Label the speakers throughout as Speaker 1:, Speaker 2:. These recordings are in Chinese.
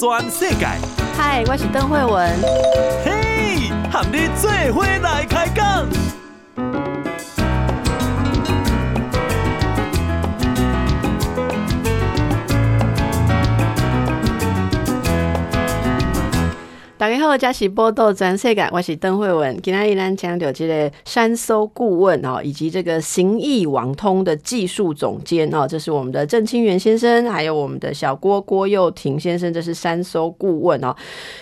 Speaker 1: 全世界。
Speaker 2: 嗨，我是邓惠文。
Speaker 1: 嘿，和你做伙来开讲。
Speaker 2: 大家好，这是报道全世界，我是邓惠文。今天依然讲到这个山搜顾问哦，以及这个行义网通的技术总监哦，这是我们的郑清源先生，还有我们的小郭郭佑廷先生，这是山搜顾问哦。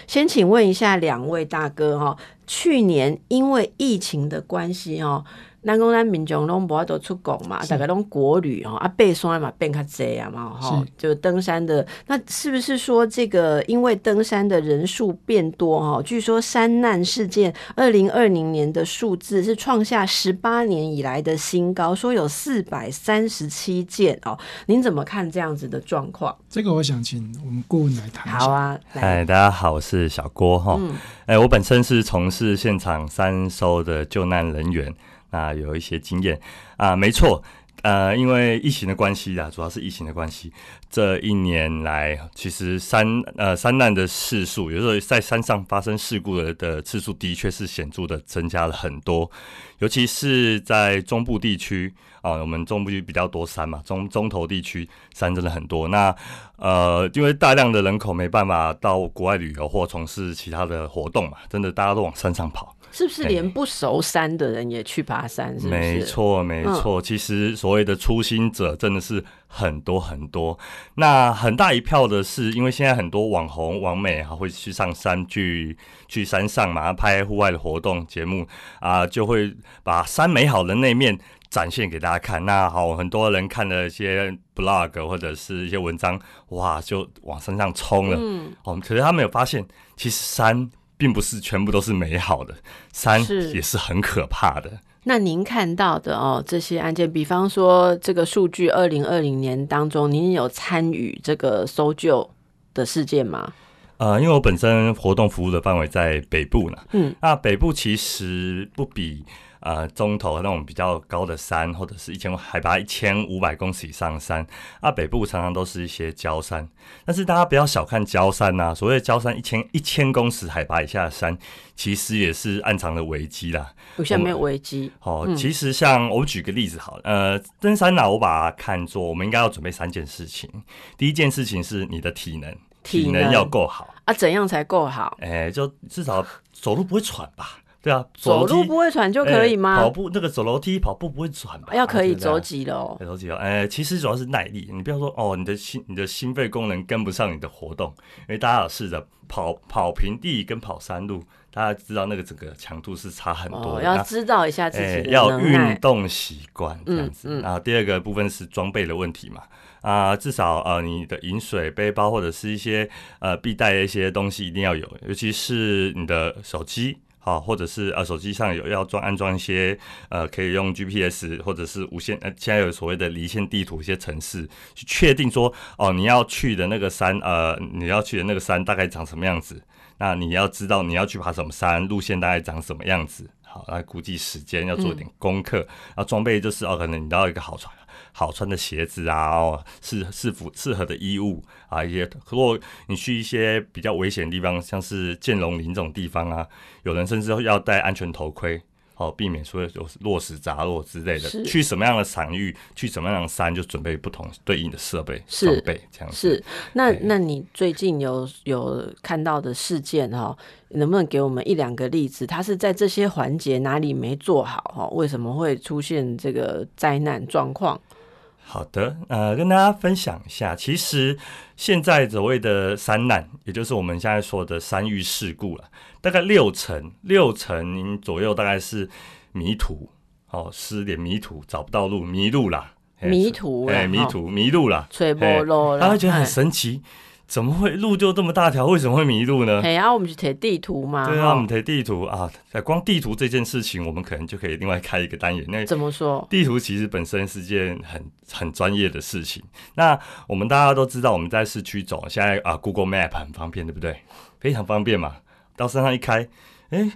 Speaker 2: 先请问一下两位大哥哈，去年因为疫情的关系哦。南宫南民众拢无法度出国嘛，大概拢国旅哦，啊，爬山嘛变较济啊嘛，吼，就登山的那是不是说这个因为登山的人数变多哈？据说山难事件二零二零年的数字是创下十八年以来的新高，说有四百三十七件哦。您怎么看这样子的状况？
Speaker 3: 这个我想请我们顾问来谈。
Speaker 2: 好啊，
Speaker 4: 嗨，大家好，我是小郭哈。哎、嗯欸，我本身是从事现场三搜的救难人员。那有一些经验啊，没错，呃，因为疫情的关系啊，主要是疫情的关系，这一年来，其实山呃山难的次数，有时候在山上发生事故的的次数，的确是显著的增加了很多，尤其是在中部地区啊，我们中部区比较多山嘛，中中投地区山真的很多。那呃，因为大量的人口没办法到国外旅游或从事其他的活动嘛，真的大家都往山上跑。
Speaker 2: 是不是连不熟山的人也去爬山？是不是？
Speaker 4: 没错，没错。其实所谓的初心者真的是很多很多。那很大一票的是，因为现在很多网红、网美哈会去上山去去山上嘛，拍户外的活动节目啊，就会把山美好的那面展现给大家看。那好，很多人看了一些 blog 或者是一些文章，哇，就往山上冲了。嗯，哦，可是他没有发现，其实山。并不是全部都是美好的，山也是很可怕的。
Speaker 2: 那您看到的哦，这些案件，比方说这个数据，二零二零年当中，您有参与这个搜救的事件吗？
Speaker 4: 呃，因为我本身活动服务的范围在北部呢，嗯，那北部其实不比。呃，中头那种比较高的山，或者是一千海拔一千五百公尺以上的山，啊，北部常常都是一些焦山。但是大家不要小看焦山呐、啊，所谓的郊山一千一千公尺海拔以下的山，其实也是暗藏的危机啦。
Speaker 2: 有些没有危机。哦、
Speaker 4: 嗯，其实像我举个例子好了，呃，登山呢，我把它看作我们应该要准备三件事情。第一件事情是你的体能，体能要够好
Speaker 2: 啊，怎样才够好？
Speaker 4: 哎、欸，就至少走路不会喘吧。对啊，
Speaker 2: 走路不会喘就可以吗？
Speaker 4: 欸、跑步那个走楼梯跑步不会喘吧？
Speaker 2: 要可以走几楼？
Speaker 4: 走几楼？哎、欸，其实主要是耐力。你不要说哦，你的心你的心肺功能跟不上你的活动，因为大家有试着跑跑平地跟跑山路，大家知道那个整个强度是差很多的。
Speaker 2: 哦、要知道一下自己
Speaker 4: 要运动习惯这样子。
Speaker 2: 嗯嗯、
Speaker 4: 然后第二个部分是装备的问题嘛。啊、呃，至少呃你的饮水背包或者是一些呃必带的一些东西一定要有，尤其是你的手机。好，或者是呃，手机上有要装安装一些呃，可以用 GPS 或者是无线呃，现在有所谓的离线地图一些城市，去确定说哦，你要去的那个山呃，你要去的那个山大概长什么样子？那你要知道你要去爬什么山，路线大概长什么样子？好，来估计时间，要做一点功课。然后装备就是哦，可能你要一个好穿。好穿的鞋子啊，哦，适适服适合的衣物啊，一些如果你去一些比较危险的地方，像是剑龙林这种地方啊，有人甚至要戴安全头盔，哦，避免说有落石砸落之类的。去什么样的场域，去什么样的山，就准备不同对应的设备装备这样子。
Speaker 2: 是，那那你最近有有看到的事件哈，能不能给我们一两个例子？它是在这些环节哪里没做好哈？为什么会出现这个灾难状况？
Speaker 4: 好的，呃，跟大家分享一下，其实现在所谓的山难，也就是我们现在说的山遇事故了，大概六成六成左右，大概是迷途，哦，失点迷途，找不到路，迷路啦，
Speaker 2: 迷途，
Speaker 4: 哎，迷途，迷路啦，
Speaker 2: 吹波路，
Speaker 4: 他会觉得很神奇。怎么会路就这么大条？为什么会迷路呢？
Speaker 2: 哎呀，我们去贴地图嘛。
Speaker 4: 对啊，我们贴地图啊。光地图这件事情，我们可能就可以另外开一个单元。那
Speaker 2: 怎么说？
Speaker 4: 地图其实本身是件很很专业的事情。那我们大家都知道，我们在市区走，现在啊，Google Map 很方便，对不对？非常方便嘛。到山上一开，哎，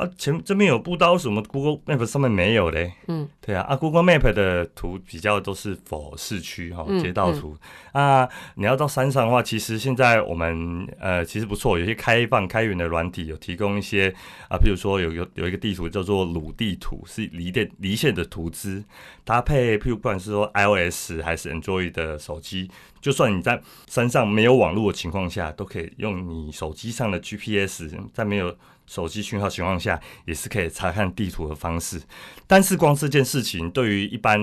Speaker 4: 啊，前这边有步道，什么？Google Map 上面没有嘞？嗯，对啊，啊 Google Map 的图比较都是否市区哈街道图、嗯。嗯、啊，你要到山上的话，其实现在我们呃其实不错，有些开放开源的软体有提供一些啊，譬如说有有有一个地图叫做鲁地图，是离电离线的图资，搭配譬如不管是说 iOS 还是 Android 的手机，就算你在山上没有网络的情况下，都可以用你手机上的 GPS，在没有手机讯号情况下，也是可以查看地图的方式。但是光这件事情，对于一般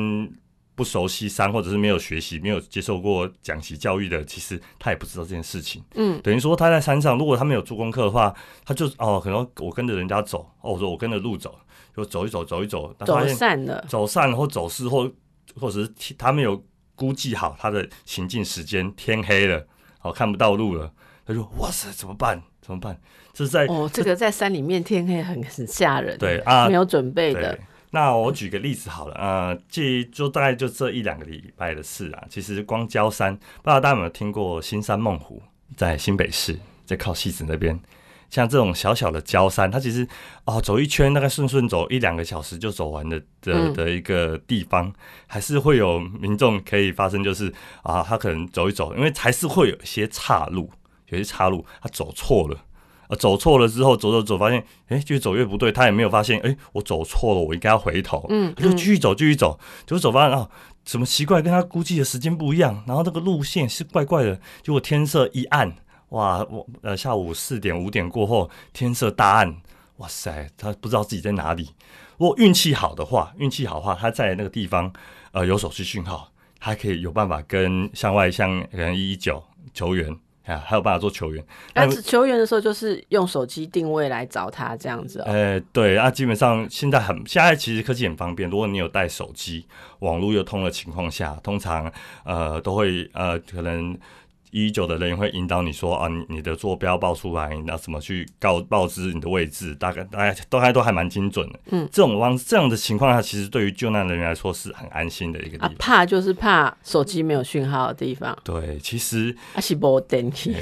Speaker 4: 不熟悉山或者是没有学习、没有接受过讲习教育的，其实他也不知道这件事情。嗯，等于说他在山上，如果他没有做功课的话，他就哦，可能我跟着人家走，哦，我说我跟着路走，就走一走，走一走，
Speaker 2: 走散了，
Speaker 4: 走散或走失或或者是他没有估计好他的行进时间，天黑了，哦，看不到路了，他说哇塞，怎么办？怎么办？这是在
Speaker 2: 哦，这个在山里面天黑很很吓人，
Speaker 4: 对啊，
Speaker 2: 没有准备的。
Speaker 4: 那我举个例子好了，呃，这就大概就这一两个礼拜的事啊。其实光郊山，不知道大家有没有听过新山梦湖，在新北市，在靠西子那边。像这种小小的郊山，它其实哦，走一圈大概顺顺走一两个小时就走完的的的一个地方，还是会有民众可以发生，就是啊，他可能走一走，因为还是会有一些岔路。有些岔路，他走错了，啊，走错了之后，走走走，发现，哎、欸，越走越不对，他也没有发现，哎、欸，我走错了，我应该要回头，嗯，他就继续走，继续走，结果走发现啊，怎么奇怪，跟他估计的时间不一样，然后这个路线是怪怪的，结果天色一暗，哇，我呃下午四点五点过后，天色大暗，哇塞，他不知道自己在哪里。如果运气好的话，运气好的话，他在那个地方，呃，有手机讯号，他可以有办法跟向外向可能一一九求援。啊，还有办法做球员。
Speaker 2: 但是球员的时候，就是用手机定位来找他这样子、喔。
Speaker 4: 呃、欸，对，那、啊、基本上现在很，现在其实科技很方便。如果你有带手机，网络又通的情况下，通常呃都会呃可能。一九的人员会引导你说啊，你你的坐标报出来，你要怎么去告报知你的位置，大概大家都还都还蛮精准的。嗯，这种方这样的情况下，其实对于救难人员来说是很安心的一个地方。啊、
Speaker 2: 怕就是怕手机没有讯号的地方。
Speaker 4: 对，其实
Speaker 2: 啊是没电器。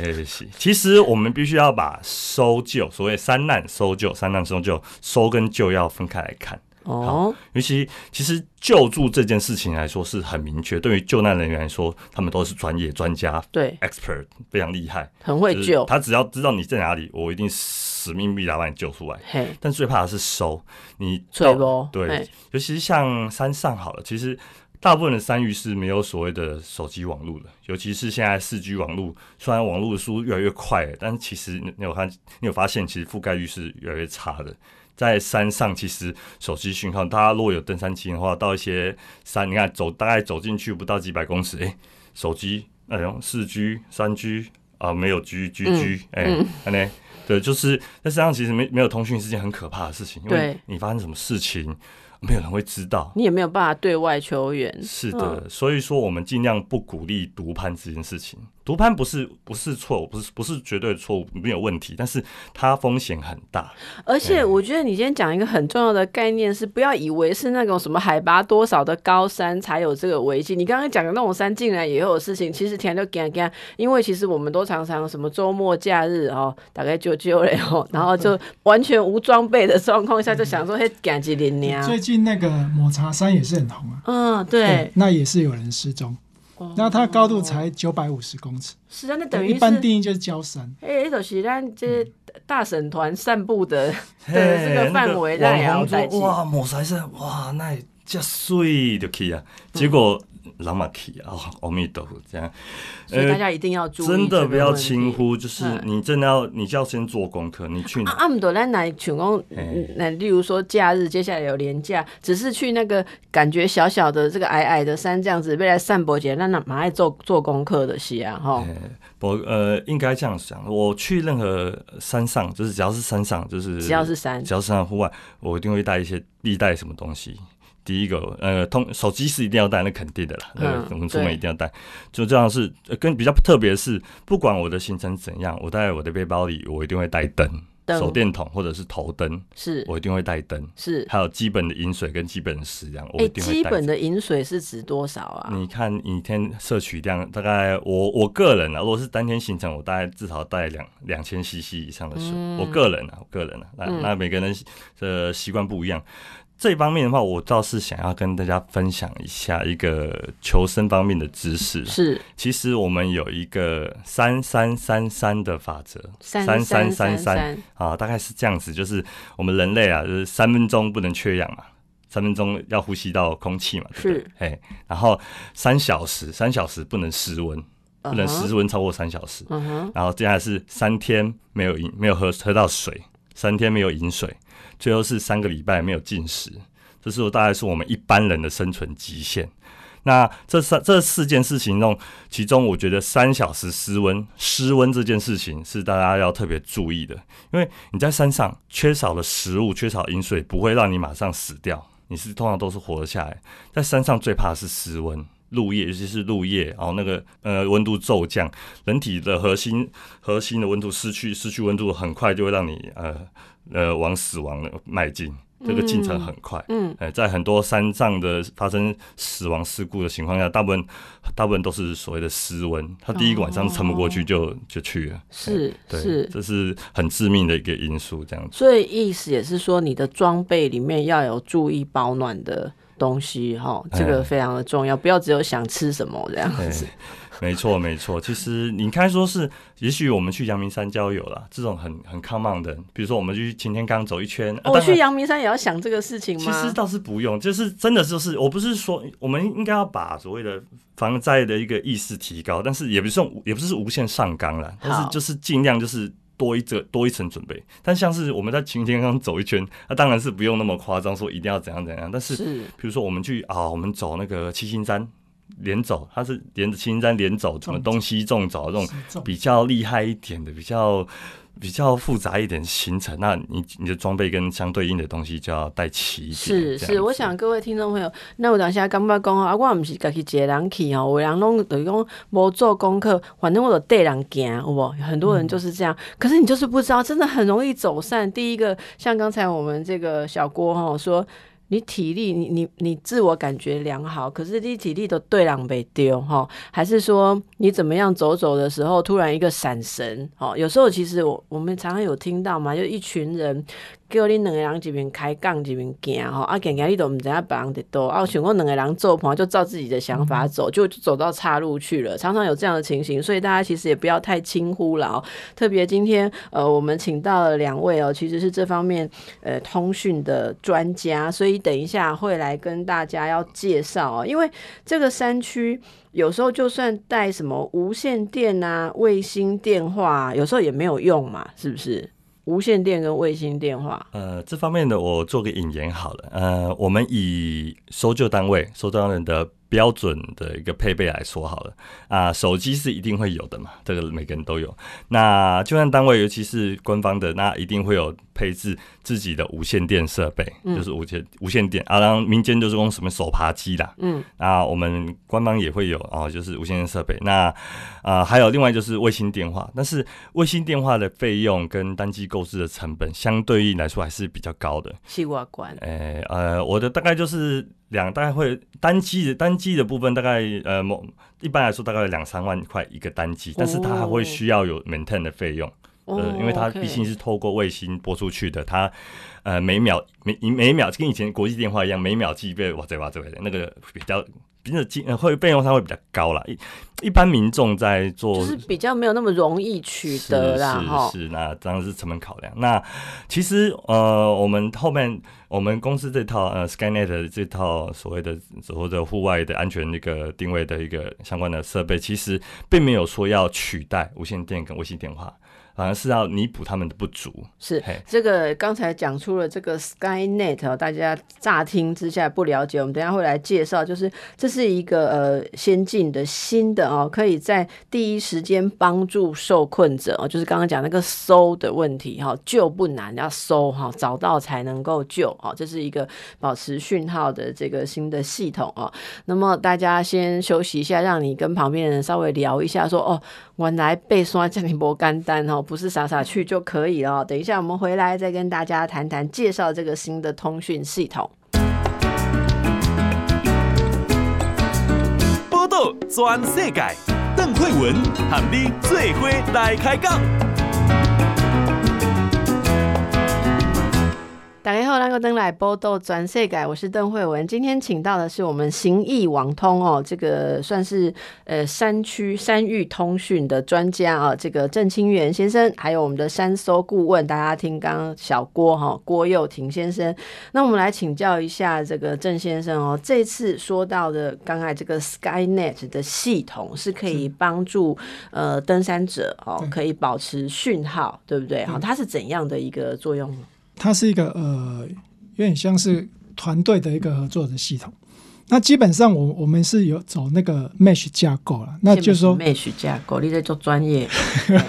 Speaker 4: 其实我们必须要把搜救，所谓三难搜救、三难搜救、搜跟救要分开来看。哦，尤其其实救助这件事情来说是很明确，对于救难人员来说，他们都是专业专家，对，expert 非常厉害，
Speaker 2: 很会救。
Speaker 4: 他只要知道你在哪里，我一定使命必达把你救出来。嘿，但最怕的是收你到，对，尤其是像山上好了，其实大部分的山域是没有所谓的手机网络的，尤其是现在四 G 网络，虽然网络的速度越来越快，但是其实你有看，你有发现，其实覆盖率是越来越差的。在山上，其实手机讯号，大家如果有登山经验的话，到一些山，你看走大概走进去不到几百公尺，哎、欸，手机那种四 G、三 G 啊，没有 G、G、G，哎、嗯，哎、欸，对，就是在山上其实没没有通讯是件很可怕的事情，因为你发生什么事情，没有人会知道，
Speaker 2: 你也没有办法对外求援。
Speaker 4: 是的，嗯、所以说我们尽量不鼓励独攀这件事情。独攀不是不是错误，不是不是绝对错误，没有问题，但是它风险很大。
Speaker 2: 而且我觉得你今天讲一个很重要的概念是，不要以为是那种什么海拔多少的高山才有这个危机。你刚刚讲的那种山竟然也有事情，其实天就干干，因为其实我们都常常什么周末假日哦，大概就就了哦，然后就完全无装备的状况下，就想说嘿干几年年。
Speaker 3: 最近那个抹茶山也是很红啊。
Speaker 2: 嗯，对，对，
Speaker 3: 那也是有人失踪。那它高度才九百五十公尺，
Speaker 2: 是啊，那等于
Speaker 3: 一般定义就是郊山。
Speaker 2: 哎、欸，就是咱这大婶团散步的的这个范围，那也要在
Speaker 4: 哇，抹茶山哇，那这水就去啊，结果。嗯朗马奇啊，阿弥陀佛，这样，
Speaker 2: 所以大家一定要注意，
Speaker 4: 真的不要轻忽。就是你真的要，你就要先做功课。你去哪？
Speaker 2: 阿姆多兰来全工，那例如说假日，接下来有连假，只是去那个感觉小小的这个矮矮的山，这样子，未来散步节，那那蛮爱做做功课的是啊，哈。
Speaker 4: 我呃，应该这样想，我去任何山上，就是只要是山上，就是
Speaker 2: 只要是山，
Speaker 4: 只要是山户外，我一定会带一些必带什么东西。第一个，呃，通手机是一定要带，那肯定的啦。嗯，我们出门一定要带。就这样是跟比较特别的是，不管我的行程怎样，我带我的背包里，我一定会带
Speaker 2: 灯。
Speaker 4: 手电筒或者是头灯，
Speaker 2: 是
Speaker 4: 我一定会带灯。
Speaker 2: 是，
Speaker 4: 还有基本的饮水跟基本的食量，我
Speaker 2: 哎、
Speaker 4: 一定会带着。
Speaker 2: 基本的饮水是指多少啊？
Speaker 4: 你看一天摄取量大概我我个人啊，如果是当天行程，我大概至少带两两千 CC 以上的水。
Speaker 2: 嗯
Speaker 4: 我个人啊，我个人啊，那、
Speaker 2: 嗯
Speaker 4: 那每个人的习惯不一样。这方面的话，我倒是想要跟大家分享一下一个求生方面的知识。
Speaker 2: 是。
Speaker 4: 其实我们有一个三三三三的法则，
Speaker 2: 三
Speaker 4: 三
Speaker 2: 三
Speaker 4: 三
Speaker 2: 三。
Speaker 4: 啊，大概是这样子，就是我们人类啊，就是三分钟不能缺氧嘛，三分钟要呼吸到空气嘛，对不对？
Speaker 2: 是。
Speaker 4: 哎，然后三小时，三小时不能失温，不能失温超过三小
Speaker 2: 时。
Speaker 4: 然后接下来是三天没有饮，没有喝喝到水，三天没有饮水，最后是三个礼拜没有进食，这是大概是我们一般人的生存极限。那这三这四件事情中，其中我觉得三小时失温失温这件事情是大家要特别注意的，因为你在山上缺少了食物、缺少饮水，不会让你马上死掉，你是通常都是活了下来。在山上最怕的是失温，入夜，尤其是入夜，然后那个呃温度骤降，人体的核心核心的温度失去失去温度，很快就会让你呃呃往死亡的迈进。这个进程很快，
Speaker 2: 嗯，
Speaker 4: 呃，在很多山上的发生死亡事故的情况下，大部分大部分都是所谓的失温，他第一个晚上撑不过去就、哦、就去了，
Speaker 2: 是
Speaker 4: 对
Speaker 2: 是，
Speaker 4: 这是很致命的一个因素，这样子。
Speaker 2: 所以意思也是说，你的装备里面要有注意保暖的东西，哈，这个非常的重要，不要只有想吃什么这样子。
Speaker 4: 没错，没错。其实你开说是，也许我们去阳明山郊游啦，这种很很 common 的，比如说我们去擎天岗走一圈，
Speaker 2: 我、哦、去阳明山也要想这个事情吗？
Speaker 4: 其实倒是不用，就是真的就是，我不是说我们应该要把所谓的防灾的一个意识提高，但是也不是也不是无限上纲了，但是就是尽量就是多一这多一层准备。但像是我们在晴天刚走一圈，那、啊、当然是不用那么夸张，说一定要怎样怎样。但是比如说我们去啊，我们走那个七星山。连走，它是连着青山连走，什么东西纵走这种比较厉害一点的，比较比较复杂一点行程，那你你的装备跟相对应的东西就要带齐一点。
Speaker 2: 是是，我想各位听众朋友，那我等下刚刚讲啊，我唔是家己一个人去哦，有人拢等于讲无做功课，反正我都带人行，有无？很多人就是这样，嗯，可是你就是不知道，真的很容易走散。第一个，像刚才我们这个小郭哈说。你体力，你你你自我感觉良好，可是你体力都对人没丢哈？还是说你怎么样走走的时候，突然一个闪神？哦，有时候其实我我们常常有听到嘛，就一群人。叫你两个人一边开杠一边行吼，啊，行行你都唔知影别人伫倒，啊，想讲两个人做朋友就照自己的想法走，就走到岔路去了。常常有这样的情形，所以大家其实也不要太轻忽了哦。特别今天呃，我们请到了两位哦，其实是这方面呃通讯的专家，所以等一下会来跟大家要介绍哦。因为这个山区有时候就算带什么无线电啊、卫星电话，有时候也没有用嘛，是不是？无线电跟卫星电话，
Speaker 4: 呃，这方面的我做个引言好了。呃，我们以搜救单位、搜救人的标准的一个配备来说好了啊，手机是一定会有的嘛，这个每个人都有。那救援单位，尤其是官方的，那一定会有配置自己的无线电设备，嗯，就是无线无线电啊。然后民间就是用什么手扒机啦，嗯，那我们官方也会有哦，就是无线电设备。那啊，还有另外就是卫星电话，但是卫星电话的费用跟单机购置的成本，相对应来说还是比较高的。
Speaker 2: 西瓜关，
Speaker 4: 哎，呃，我的大概就是。两大概会单机的单机的部分大概呃某一般来说大概两三万块一个单机，但是它还会需要有 maintain 的费用，呃，因为它毕竟是透过卫星播出去的，它呃每秒每每秒跟以前国际电话一样，每秒计费哇这哇这的那个比较。比较金会费用它会比较高啦，一一般民众在做
Speaker 2: 就是比较没有那么容易取得啦，哈。
Speaker 4: 是是，那当然是成本考量。那其实呃，我们后面我们公司这套呃 SkyNet 这套所谓的所谓的户外的安全那个定位的一个相关的设备，其实并没有说要取代无线电跟卫星电话。反而是要弥补他们的不足。
Speaker 2: 是这个刚才讲出了这个 SkyNet 哦，大家乍听之下不了解，我们等一下会来介绍。就是这是一个呃先进的新的哦，可以在第一时间帮助受困者哦，就是刚刚讲那个搜的问题哈，救不难，要搜哈，找到才能够救哦。这是一个保持讯号的这个新的系统哦。那么大家先休息一下，让你跟旁边人稍微聊一下说，说哦，原来被刷这么不简单哦。不是傻傻去就可以了。等一下我们回来再跟大家谈谈介绍这个新的通讯系统。
Speaker 1: 报道全世界，邓惠文和你最伙来开讲。
Speaker 2: 大家好，那个登来报道全世改，我是邓惠文。今天请到的是我们行义网通哦，这个算是呃山区山域通讯的专家啊，这个郑清源先生，还有我们的山搜顾问，大家听刚刚小郭哈郭佑廷先生。那我们来请教一下这个郑先生哦，这次说到的刚才这个 SkyNet 的系统是可以帮助呃登山者哦，可以保持讯号，对不对？哈，它是怎样的一个作用？
Speaker 3: 它是一个呃，有点像是团队的一个合作的系统。那基本上我，我我们是有走那个 Mesh 架构了。那就是说
Speaker 2: Mesh 架构，你在做专业，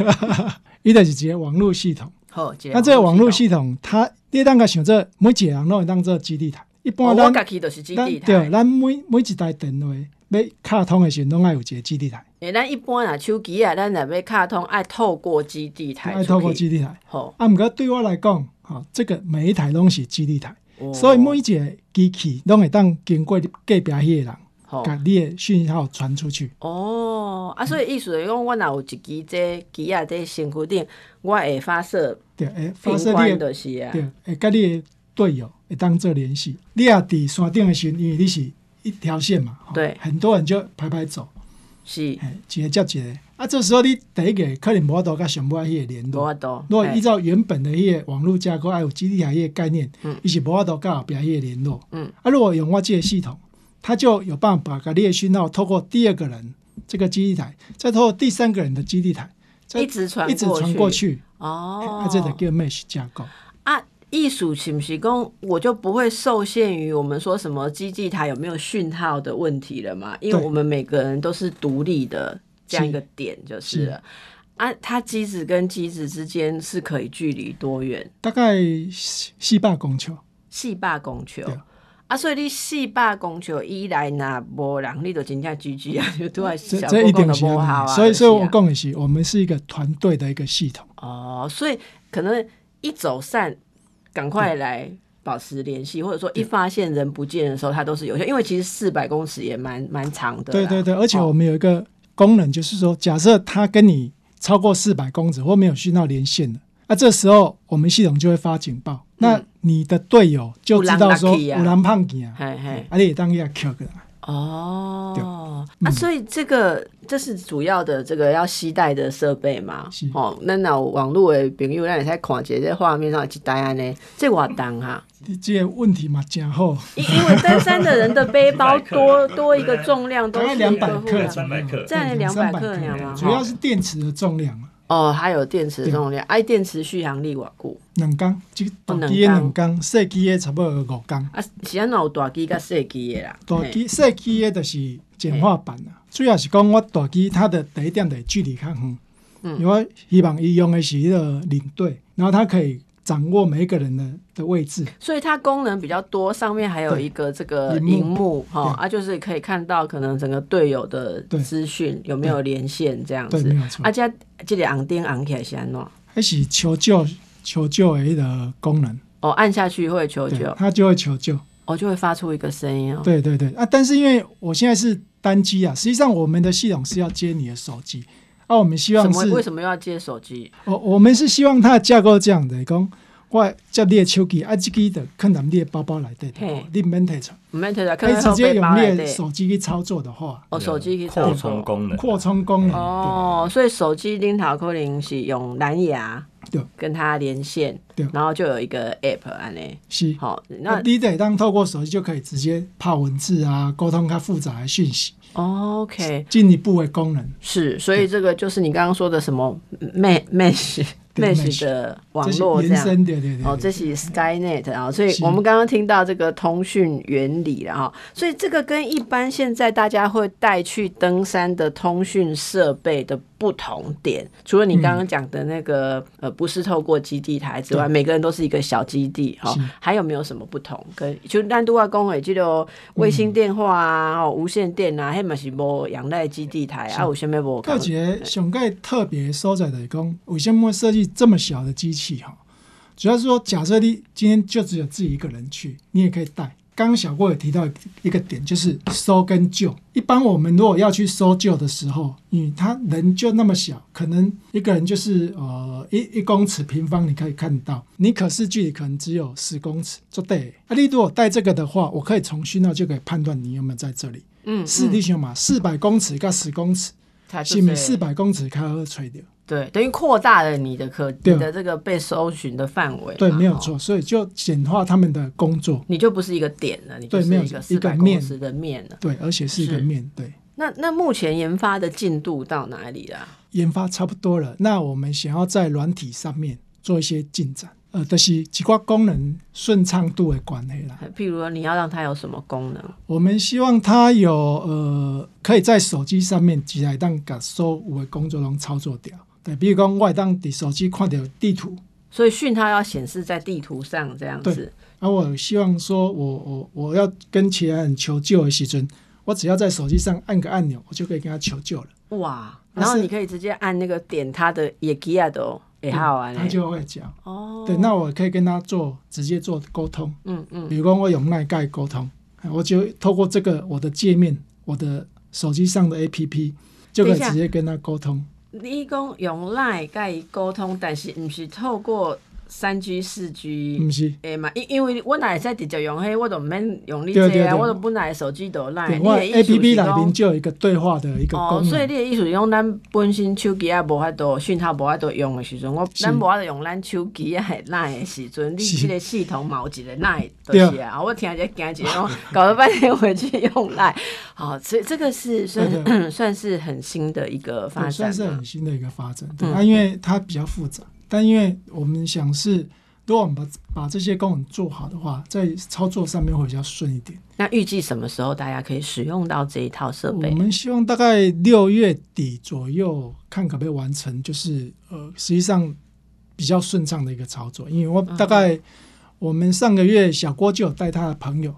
Speaker 3: 一个是接网络系统。
Speaker 2: 好，
Speaker 3: 那这个网络系统，它你当个想着每几人都会当做基地台。一般咱、
Speaker 2: 哦、都是基地台。
Speaker 3: 对，咱每每一台电话要卡通的时候，都爱有一个基地台。
Speaker 2: 诶，咱一般啊，手机啊，咱若要卡通，爱透过基地台。爱
Speaker 3: 透过基地台。
Speaker 2: 好，
Speaker 3: 啊，毋过对我来讲。好，这个每一台拢是基地台，哦、所以每一个机器拢会当经过隔壁迄个人，甲你的讯号传出去。
Speaker 2: 哦，啊，所以意思是讲，我若有一支这机啊在身躯顶，我会发射，
Speaker 3: 对，会发射你的，对，会甲你的队友会当做联系。你啊伫山顶的时候，因为你是一条线嘛，
Speaker 2: 对，
Speaker 3: 很多人就排排走，
Speaker 2: 是，
Speaker 3: 一个接一个。啊，这时候你第一个可能无法度甲上尾迄个联络，如果依照原本的迄个网络架构，还有基地台迄个概念，伊、嗯、是无法度甲后壁迄个联络。嗯，啊，如果用我这个系统，它就有办法把你的讯号透过第二个人这个基地台，再透过第三个人的基地台，
Speaker 2: 一直传
Speaker 3: 一直传过去。
Speaker 2: 哦，
Speaker 3: 啊，这个叫 Mesh 架构。
Speaker 2: 啊，意思是不是讲我就不会受限于我们说什么基地台有没有讯号的问题了嘛？因为我们每个人都是独立的。这样一个点就是了，是啊，它机子跟机子之间是可以距离多远？
Speaker 3: 大概四百公尺。
Speaker 2: 四百公尺。啊，所以你四百公尺以来那无人，你就真正 GG 啊，就都还是小公共的不好啊。
Speaker 3: 所以，所以我讲的是，我们是一个团队的一个系统。
Speaker 2: 哦，所以可能一走散，赶快来保持联系，或者说一发现人不见的时候，它都是有效。因为其实四百公尺也蛮蛮长的。
Speaker 3: 对对对，而且我们有一个。功能就是说，假设他跟你超过四百公尺或没有讯号连线的，那、啊、这时候我们系统就会发警报，嗯、那你的队友就知道说乌兰胖吉啊，而且当下 Q 个
Speaker 2: 哦，对。啊，所以这个这是主要的这个要携带的设备嘛？哦，那那网络的朋友，那你才看见这画面上一台安呢，这我当哈。
Speaker 3: 这个问题嘛，真好。
Speaker 2: 因因为登山的人的背包 多多一个重量都是
Speaker 3: 两百克，
Speaker 2: 两百克，这样两百克两吗？
Speaker 3: 主要是电池的重量
Speaker 2: 哦，还有电池的重量，哎，电池续航力偌久？
Speaker 3: 两缸，这个大机的两工，小机的差不多五工。
Speaker 2: 啊，是安怎有大机甲小机的啦？
Speaker 3: 大机、小机的就是简化版啦。主要是讲我大机，它的第一点是距离较远，嗯，因为希望伊用的是迄个领队，然后它可以。掌握每一个人的的位置，
Speaker 2: 所以它功能比较多，上面还有一个这个荧幕哈啊，就是可以看到可能整个队友的资讯有没有连线这样子。
Speaker 3: 对，没有错。
Speaker 2: 啊，这这里红灯红起来是安怎？
Speaker 3: 还是求救求救的一个功能？
Speaker 2: 哦，按下去会求救，
Speaker 3: 它就会求救，
Speaker 2: 哦，就会发出一个声音哦。
Speaker 3: 对对对啊，但是因为我现在是单机啊，实际上我们的系统是要接你的手机。啊，我们希望是
Speaker 2: 为什么要接手机？
Speaker 3: 哦，我们是希望它的架构这样的，讲我接你的手机，啊，这个的可能你的包包里头，你免提出，
Speaker 2: 免提出，
Speaker 3: 可以直接用你的手机去操作的话，
Speaker 2: 哦，手机去操作，
Speaker 4: 扩充功能，
Speaker 3: 扩充功能，
Speaker 2: 哦，所以手机顶头可能是用蓝牙，对，跟它连线，对，然后就有一个 app 安尼，是，好，那
Speaker 3: 你得当透过手机就可以直接泡文字啊，沟通它复杂的讯息。
Speaker 2: OK，
Speaker 3: 进一步的功能。
Speaker 2: 是，所以这个就是你刚刚说的什么 Mesh Mesh 的网络这样，
Speaker 3: 对对对，
Speaker 2: 哦，这是 SkyNet 啊，所以我们刚刚听到这个通讯原理了哈，所以这个跟一般现在大家会带去登山的通讯设备的不同点？除了你刚刚讲的那个、嗯、呃，不是透过基地台之外，每个人都是一个小基地哈，还有没有什么不同？跟就单独啊，公会这个卫星电话啊，嗯、无线电啊，还嘛是无仰赖基地台啊？有什么无？
Speaker 3: 个节上盖特别收在的讲，为什么设计这么小的机器哈？主要是说，假设你今天就只有自己一个人去，你也可以带。刚刚小郭也提到一个点，就是搜跟救。一般我们如果要去搜救的时候，因为他人就那么小，可能一个人就是呃一一公尺平方，你可以看到，你可视距离可能只有十公尺，就对。啊，你如果带这个的话，我可以从讯号就可以判断你有没有在这里。嗯，四弟兄嘛，四百公尺跟十公尺，是不是四百公尺开始吹掉。
Speaker 2: 对，等于扩大了你的可你的这个被搜寻的范围。
Speaker 3: 对，没有错，所以就简化他们的工作。
Speaker 2: 你就不是一个点了，你就是一个四百公尺的面了。
Speaker 3: 对，而且是一个面。对。
Speaker 2: 那那目前研发的进度到哪里了？
Speaker 3: 研发差不多了。那我们想要在软体上面做一些进展，呃，但、就是几挂功能顺畅度的关系啦。
Speaker 2: 譬如说，你要让它有什么功能？
Speaker 3: 我们希望它有呃，可以在手机上面直接当把所有的工作都操作掉。对，比如讲，我当伫手机看到地图，
Speaker 2: 所以讯号要显示在地图上这样子。对，
Speaker 3: 而我希望说我，我我我要跟其他人求救的时阵，我只要在手机上按个按钮，我就可以跟他求救了。
Speaker 2: 哇！然后你可以直接按那个点他的也基亚的也好玩，
Speaker 3: 他就会讲哦。对，那我可以跟他做直接做沟通。嗯嗯。比如讲，我用麦盖沟通，我就透过这个我的界面，我的手机上的 APP 就可以直接跟他沟通。
Speaker 2: 你讲用 LINE 跟伊沟通，但是毋是透过。三 G 四 G，
Speaker 3: 毋是
Speaker 2: 诶嘛，因因为我若会使直接用迄，我都毋免用你这个，我都本来手机都来。
Speaker 3: 我 A P P 内面就有一个对话的一个功能。
Speaker 2: 哦，所以你的意思是讲，咱本身手机啊无法度讯号无法度用的时阵，我咱无法度用咱手机啊来的时阵，你这个系统嘛有一个来就是啊。我听者惊一个，搞了半天回去用来。好，所以这个是算 算是很新的一个发展，
Speaker 3: 算是很新的一个发展。对，因为它比较复杂。但因为我们想是，如果我们把把这些功能做好的话，在操作上面会比较顺一点。
Speaker 2: 那预计什么时候大家可以使用到这一套设备？
Speaker 3: 我们希望大概六月底左右，看可不可以完成，就是呃，实际上比较顺畅的一个操作。因为我大概我们上个月小郭就有带他的朋友，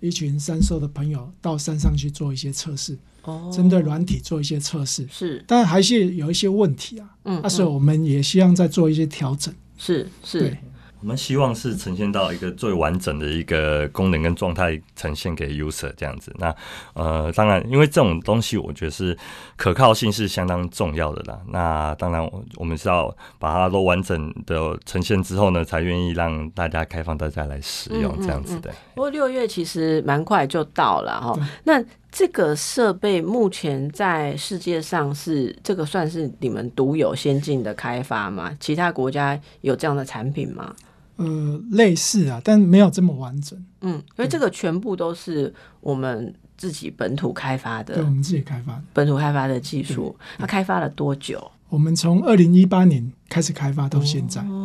Speaker 3: 一群三兽的朋友到山上去做一些测试。哦针对软体做一些测试，
Speaker 2: 是，
Speaker 3: 但还是有一些问题啊。嗯，那所以我们也希望再做一些调整。
Speaker 2: 是是，
Speaker 4: 我们希望是呈现到一个最完整的一个功能跟状态呈现给 user 这样子。那呃，当然，因为这种东西，我觉得是可靠性是相当重要的啦。那当然，我们是要把它都完整的呈现之后呢，才愿意让大家开放大家来使用这样子的。
Speaker 2: 不过六月其实蛮快就到了哈。那这个设备目前在世界上是这个算是你们独有先进的开发吗？其他国家有这样的产品吗？
Speaker 3: 呃，类似啊，但没有这么完整。
Speaker 2: 嗯，因为这个全部都是我们自己本土开发的，
Speaker 3: 对，我们自己开发的
Speaker 2: 本土开发的技术。它开发了多久？
Speaker 3: 我们从二零一八年开始开发到现在。
Speaker 2: 哦。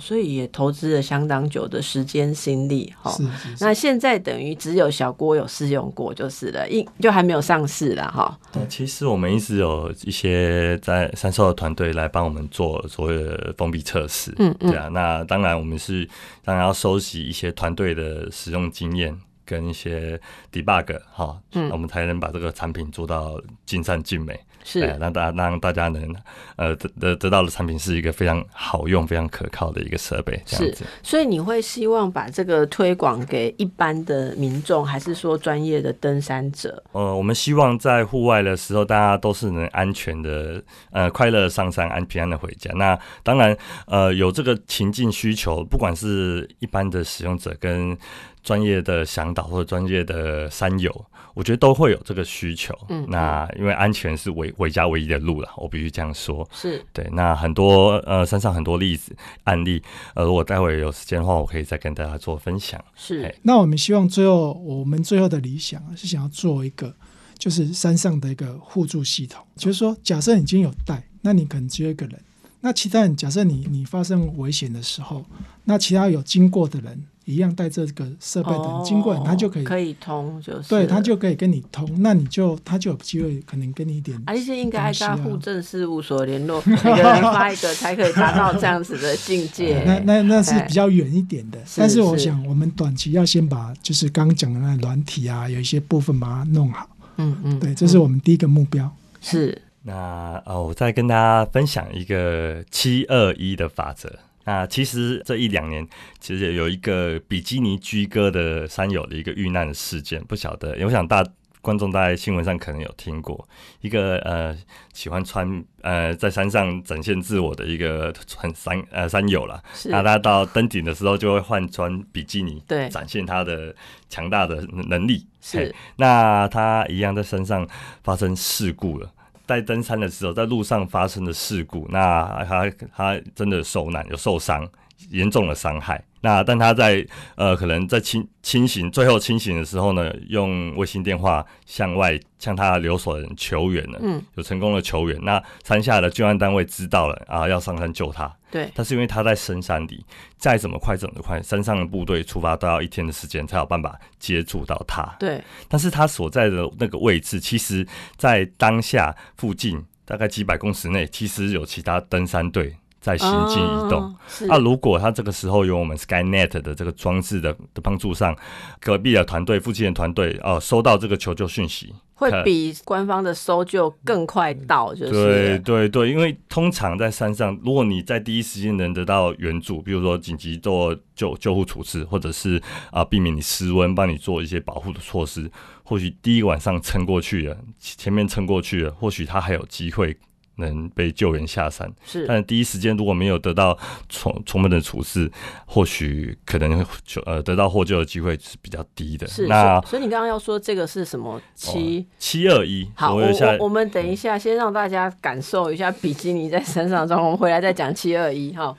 Speaker 2: 所以也投资了相当久的时间心力，哈。那现在等于只有小郭有试用过就是了，一就还没有上市了，哈。
Speaker 4: 对，其实我们一直有一些在三兽的团队来帮我们做所谓的封闭测试，嗯嗯，对啊。那当然我们是当然要收集一些团队的使用经验跟一些 debug，哈，嗯，我们才能把这个产品做到尽善尽美。
Speaker 2: 是，
Speaker 4: 让大家让大家能呃得得得到的产品是一个非常好用、非常可靠的一个设备，这样子。
Speaker 2: 所以你会希望把这个推广给一般的民众，还是说专业的登山者？
Speaker 4: 呃，我们希望在户外的时候，大家都是能安全的、呃快乐上山、安平安的回家。那当然，呃，有这个情境需求，不管是一般的使用者跟专业的向导或者专业的山友。我觉得都会有这个需求，嗯，那因为安全是唯回家唯一的路了，我必须这样说，
Speaker 2: 是
Speaker 4: 对。那很多呃山上很多例子案例，呃，如果待会有时间的话，我可以再跟大家做分享。
Speaker 2: 是，
Speaker 3: 那我们希望最后我们最后的理想是想要做一个，就是山上的一个互助系统，就是说，假设你已经有带，那你可能只有一个人，那其他人假设你你发生危险的时候，那其他有经过的人。一样带这个设备的人经过，他就可以
Speaker 2: 可以通，就是
Speaker 3: 对他就可以跟你通，那你就他就有机会可能跟你一点、啊，
Speaker 2: 而且应该跟户政事务所联络，每个人发一个才可以达到这样子的境界。
Speaker 3: 那那那是比较远一点的，但是我想我们短期要先把就是刚刚讲的那软体啊，有一些部分把它弄好。嗯嗯，对，这是我们第一个目标。嗯、
Speaker 2: 是
Speaker 4: 那哦，我再跟大家分享一个七二一的法则。那其实这一两年，其实有一个比基尼居哥的山友的一个遇难的事件，不晓得，我想大观众在新闻上可能有听过，一个呃喜欢穿呃在山上展现自我的一个穿山呃山友啦，那他到登顶的时候就会换穿比基尼，对，展现他的强大的能力。是，那他一样在山上发生事故了。在登山的时候，在路上发生的事故，那他他真的受难，有受伤，严重的伤害。那但他在呃，可能在清清醒，最后清醒的时候呢，用卫星电话向外向他留守的人求援了，嗯，有成功的求援。那山下的救援单位知道了啊，要上山救他。对，但是因为他在深山里，再怎么快怎么快，山上的部队出发都要一天的时间才有办法接触到他。对，但是他所在的那个位置，其实在当下附近大概几百公尺内，其实有其他登山队。在行进移动。哦、那如果他这个时候有我们 SkyNet 的这个装置的的帮助上，隔壁的团队、附近的团队哦，收到这个求救讯息，
Speaker 2: 会比官方的搜救更快到，就是
Speaker 4: 对对对，因为通常在山上，如果你在第一时间能得到援助，比如说紧急做救救护处置，或者是啊避免你失温，帮你做一些保护的措施，或许第一个晚上撑过去了，前面撑过去了，或许他还有机会。能被救援下山，是，但第一时间如果没有得到充充分的处置，或许可能就呃得到获救的机会是比较低的。
Speaker 2: 是，那所以你刚刚要说这个是什么七
Speaker 4: 七二一？
Speaker 2: 好，我我，我们等一下先让大家感受一下比基尼在山上的状况，我们回来再讲七二一哈。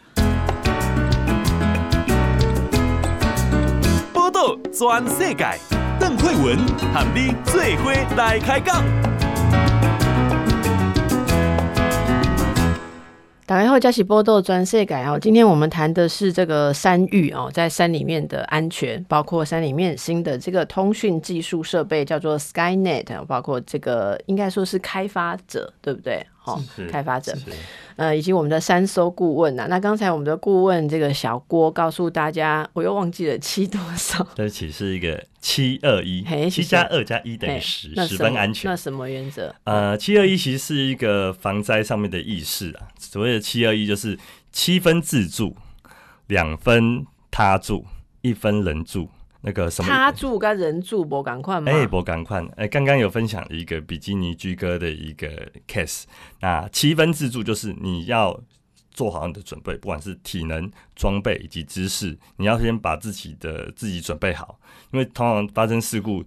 Speaker 1: 报道全世界，邓慧文和你最伙来开讲。
Speaker 2: 打开后，加起波豆专设改哦。今天我们谈的是这个山域哦，在山里面的安全，包括山里面新的这个通讯技术设备，叫做 SkyNet，包括这个应该说是开发者，对不对？好，开发者，呃，以及我们的三搜顾问呐。那刚才我们的顾问这个小郭告诉大家，我又忘记了七多少？
Speaker 4: 对不起，是一个七二一，七加二加一等于十，十分安全。
Speaker 2: 那什么原则？
Speaker 4: 呃，七二一其实是一个防灾上面的意识啊。所谓的七二一就是七分自助，两分他住，一分人助。那个什么，
Speaker 2: 他住跟人住不赶快吗？
Speaker 4: 哎，不赶快。哎，刚刚有分享一个比基尼居哥的一个 case。那七分自助就是你要做好你的准备，不管是体能、装备以及知识，你要先把自己的自己准备好，因为通常发生事故。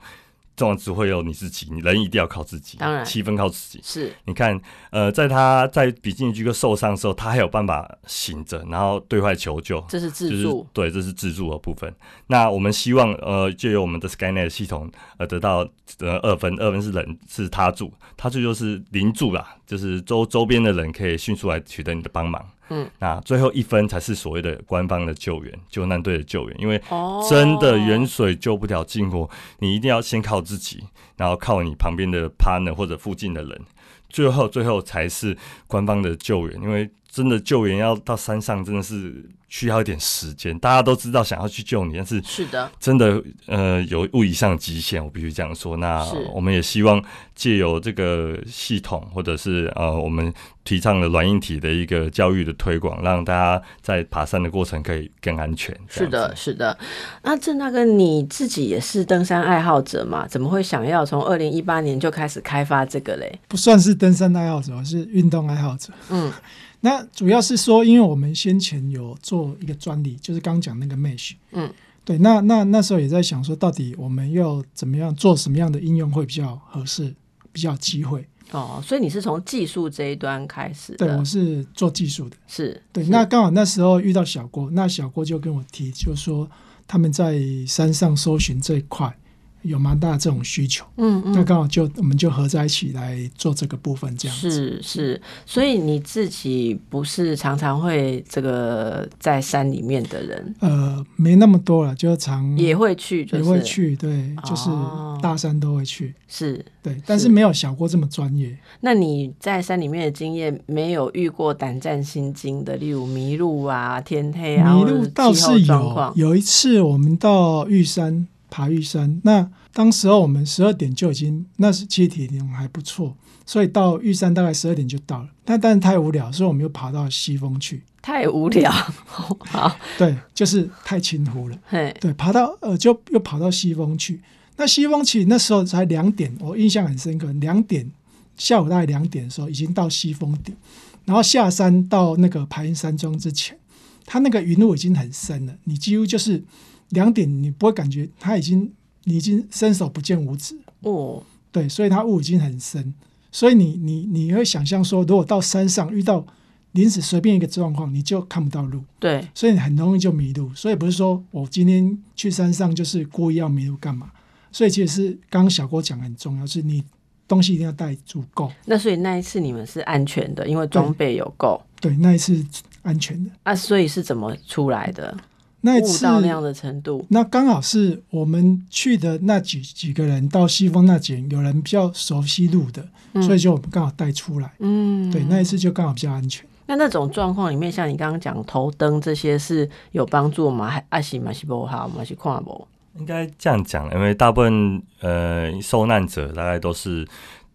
Speaker 4: 重要只会有你自己，你人一定要靠自己。当然，七分靠自己。是，你看，呃，在他在比基尼巨哥受伤的时候，他还有办法醒着，然后对外求救。
Speaker 2: 这是自助，
Speaker 4: 就是、对，这是自助的部分。那我们希望，呃，就由我们的 SkyNet 系统，呃，得到呃二分，二分是人是他助，他助就是零助啦，就是周周边的人可以迅速来取得你的帮忙。嗯，那最后一分才是所谓的官方的救援，救难队的救援。因为真的远水救不了近火，你一定要先靠自己，然后靠你旁边的 partner 或者附近的人，最后最后才是官方的救援。因为真的救援要到山上，真的是。需要一点时间，大家都知道想要去救你，但是是的，真的呃有物理上的极限，我必须这样说。那我们也希望借由这个系统，或者是呃我们提倡的软硬体的一个教育的推广，让大家在爬山的过程可以更安全。
Speaker 2: 是的，是的。那郑大哥你自己也是登山爱好者嘛？怎么会想要从二零一八年就开始开发这个嘞？
Speaker 3: 不算是登山爱好者，我是运动爱好者。嗯。那主要是说，因为我们先前有做一个专利，就是刚讲那个 Mesh，嗯，对，那那那时候也在想说，到底我们要怎么样做什么样的应用会比较合适，比较机会。
Speaker 2: 哦，所以你是从技术这一端开始？
Speaker 3: 对，我是做技术的。
Speaker 2: 是，
Speaker 3: 对。那刚好那时候遇到小郭，那小郭就跟我提，就说他们在山上搜寻这一块有蛮大的这种需求，嗯嗯，那刚好就我们就合在一起来做这个部分，这样子
Speaker 2: 是是。所以你自己不是常常会这个在山里面的人？
Speaker 3: 呃，没那么多了，就常
Speaker 2: 也会去，就是，
Speaker 3: 也会去，对，就是大山都会去，
Speaker 2: 是
Speaker 3: 对，但是没有小郭这么专业。
Speaker 2: 那你在山里面的经验，没有遇过胆战心惊的，例如迷路啊、天黑啊，
Speaker 3: 迷路倒是有。有一次我们到玉山。爬玉山，那当时候我们十二点就已经，那是其实体力还不错，所以到玉山大概十二点就到了。但但是太无聊，所以我们又爬到西峰去。
Speaker 2: 太无聊，好，
Speaker 3: 对，就是太清湖了。对，爬到呃，就又跑到西峰去。那西峰其实那时候才两点，我印象很深刻。两点下午大概两点的时候，已经到西峰顶，然后下山到那个排云山庄之前，它那个云雾已经很深了，你几乎就是。两点你不会感觉他已经你已经伸手不见五指哦，对，所以它雾已经很深，所以你你你会想象说，如果到山上遇到临时随便一个状况，你就看不到路，
Speaker 2: 对，
Speaker 3: 所以你很容易就迷路。所以不是说我今天去山上就是故意要迷路干嘛？所以其实是刚刚小郭讲很重要，是你东西一定要带足够。
Speaker 2: 那所以那一次你们是安全的，因为装备有够。
Speaker 3: 对，那一次安全的。
Speaker 2: 啊，所以是怎么出来的？
Speaker 3: 那一次
Speaker 2: 到那样的程度，
Speaker 3: 那刚好是我们去的那几几个人到西峰那几，有人比较熟悉路的，嗯、所以就我们刚好带出来。嗯，对，那一次就刚好比较安全。
Speaker 2: 那那种状况里面，像你刚刚讲头灯这些是有帮助吗？还阿西马西波哈马西跨博？
Speaker 4: 应该这样讲，因为大部分呃受难者大概都是。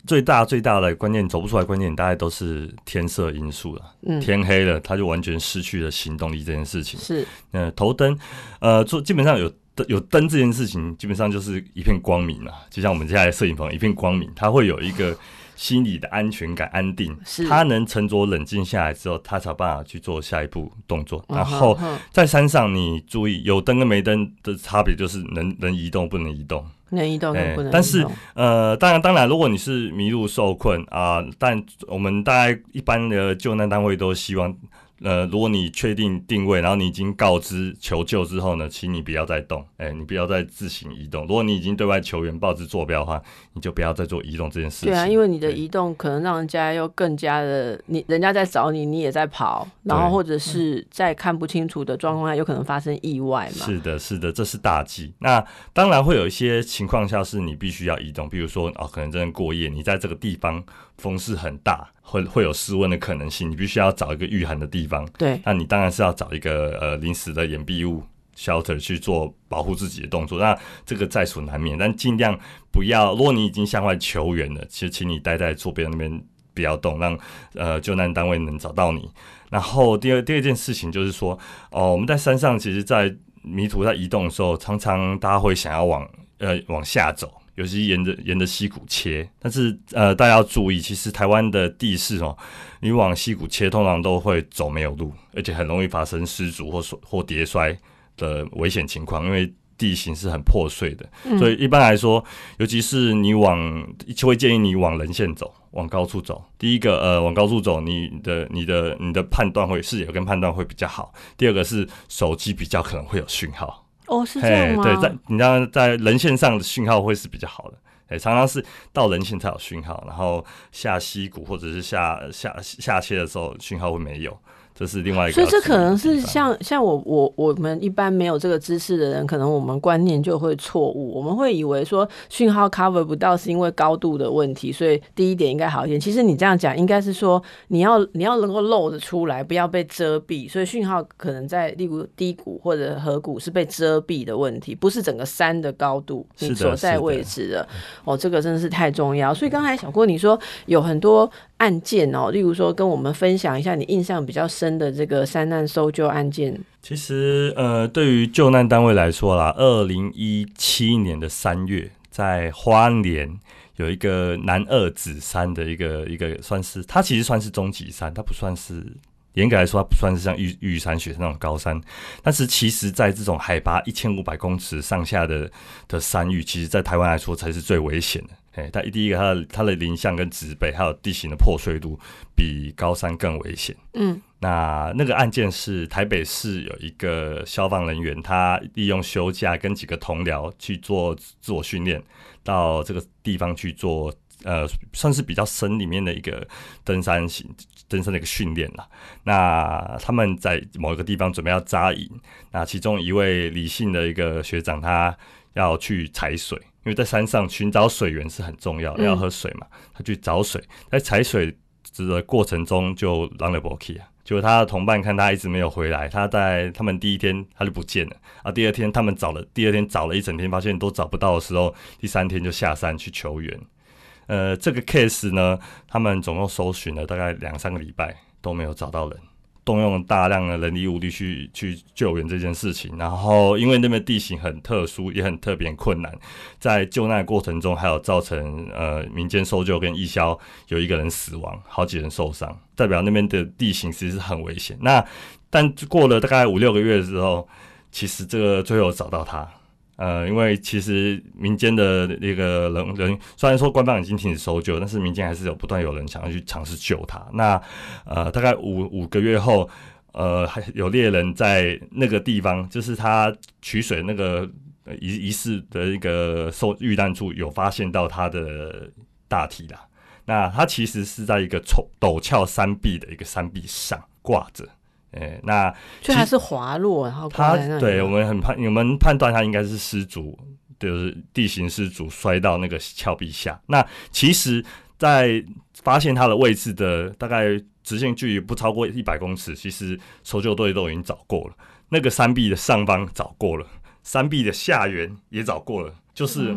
Speaker 4: 最大最大的关键走不出来，关键大概都是天色因素了。嗯，天黑了，他就完全失去了行动力这件事情。
Speaker 2: 是，
Speaker 4: 呃，头灯，呃，做基本上有灯有灯这件事情，基本上就是一片光明了。就像我们现在摄影棚一片光明，它会有一个心理的安全感、安定。是，他能沉着冷静下来之后，他才有办法去做下一步动作。然后在山上，你注意有灯跟没灯的差别，就是能能移动不能移动。
Speaker 2: 能移动，不能移动。
Speaker 4: 但是，呃，当然，当然，如果你是迷路受困啊、呃，但我们大概一般的救难单位都希望。呃，如果你确定定位，然后你已经告知求救之后呢，请你不要再动，哎、欸，你不要再自行移动。如果你已经对外求援、报知坐标的话，你就不要再做移动这件事情。
Speaker 2: 对啊，因为你的移动可能让人家又更加的，你人家在找你，你也在跑，然后或者是在看不清楚的状况下，有可能发生意外嘛。
Speaker 4: 是的，是的，这是大忌。那当然会有一些情况下是你必须要移动，比如说哦，可能真的过夜，你在这个地方。风势很大，会会有失温的可能性，你必须要找一个御寒的地方。
Speaker 2: 对，
Speaker 4: 那你当然是要找一个呃临时的掩蔽物 shelter 去做保护自己的动作。那这个在所难免，但尽量不要。如果你已经向外求援了，其实请你待在坐边那边不要动，让呃救难单位能找到你。然后第二第二件事情就是说，哦，我们在山上，其实，在迷途在移动的时候，常常大家会想要往呃往下走。尤其沿着沿着溪谷切，但是呃，大家要注意，其实台湾的地势哦，你往溪谷切，通常都会走没有路，而且很容易发生失足或或跌摔的危险情况，因为地形是很破碎的。嗯、所以一般来说，尤其是你往，就会建议你往人线走，往高处走。第一个呃，往高处走，你的你的你的判断会视野跟判断会比较好。第二个是手机比较可能会有讯号。
Speaker 2: 哦，是这样吗？
Speaker 4: 对，在你知道，在人线上的讯号会是比较好的。哎，常常是到人线才有讯号，然后下溪谷或者是下下下切的时候，讯号会没有。这是另外一个，
Speaker 2: 所以这可能是像像我我我们一般没有这个知识的人，可能我们观念就会错误，我们会以为说讯号 cover 不到是因为高度的问题，所以第一点应该好一点。其实你这样讲，应该是说你要你要能够露得出来，不要被遮蔽。所以讯号可能在例如低谷或者河谷是被遮蔽的问题，不是整个山的高度你所在位置的。的哦，这个真的是太重要。所以刚才小郭你说有很多。案件哦，例如说，跟我们分享一下你印象比较深真的这个山难搜救案件。
Speaker 4: 其实，呃，对于救难单位来说啦，二零一七年的三月，在花莲有一个南二子山的一个一个，算是它其实算是终极山，它不算是严格来说，它不算是像玉玉山、雪山那种高山，但是其实，在这种海拔一千五百公尺上下的的山域，其实，在台湾来说才是最危险的。哎，它第一个，它的它的林相跟植被，还有地形的破碎度，比高山更危险。嗯，那那个案件是台北市有一个消防人员，他利用休假跟几个同僚去做自我训练，到这个地方去做。呃，算是比较深里面的一个登山型登山的一个训练了。那他们在某一个地方准备要扎营，那其中一位李姓的一个学长，他要去采水，因为在山上寻找水源是很重要的，要喝水嘛。他去找水，在采水的过程中就让了波气啊，结果他的同伴看他一直没有回来，他在他们第一天他就不见了啊。第二天他们找了，第二天找了一整天，发现都找不到的时候，第三天就下山去求援。呃，这个 case 呢，他们总共搜寻了大概两三个礼拜都没有找到人，动用大量的人力物力去去救援这件事情。然后，因为那边地形很特殊，也很特别困难，在救难过程中还有造成呃民间搜救跟义消有一个人死亡，好几人受伤，代表那边的地形其实很危险。那但过了大概五六个月之后，其实这个最后找到他。呃，因为其实民间的那个人人，虽然说官方已经停止搜救，但是民间还是有不断有人想要去尝试救他。那呃，大概五五个月后，呃，还有猎人在那个地方，就是他取水那个疑疑似的一个受遇难处，有发现到他的大体啦。那他其实是在一个陡陡峭山壁的一个山壁上挂着。诶、欸，那
Speaker 2: 所以它是滑落，然后他
Speaker 4: 对我们很判，我们判断他应该是失足，就是地形失足摔到那个峭壁下。那其实，在发现他的位置的大概直线距离不超过一百公尺，其实搜救队都已经找过了。那个山壁的上方找过了，山壁的下缘也找过了。就是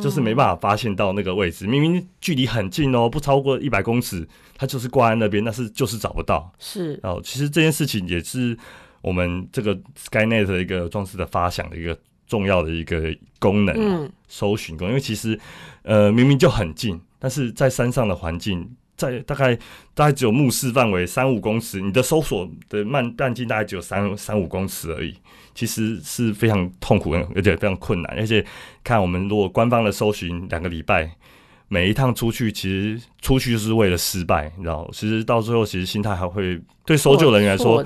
Speaker 4: 就是没办法发现到那个位置，明明距离很近哦，不超过一百公尺，它就是挂在那边，但是就是找不到。
Speaker 2: 是
Speaker 4: 哦，其实这件事情也是我们这个 SkyNet 的一个装置的发想的一个重要的一个功能，嗯，搜寻功能。因为其实呃明明就很近，但是在山上的环境。在大概大概只有目视范围三五公尺，你的搜索的慢半径大概只有三三五公尺而已，其实是非常痛苦，而且非常困难。而且看我们如果官方的搜寻两个礼拜，每一趟出去，其实出去就是为了失败，你知道？其实到最后，其实心态还会对搜救人员来说，